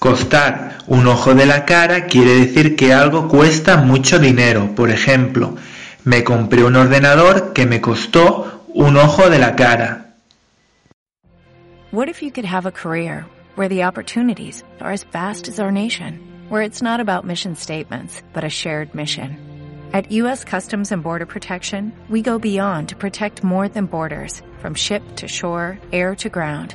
Costar un ojo de la cara quiere decir que algo cuesta mucho dinero. Por ejemplo, me compré un ordenador que me costó un ojo de la cara. What if you could have a career where the opportunities are as vast as our nation, where it's not about mission statements, but a shared mission? At U.S. Customs and Border Protection, we go beyond to protect more than borders, from ship to shore, air to ground,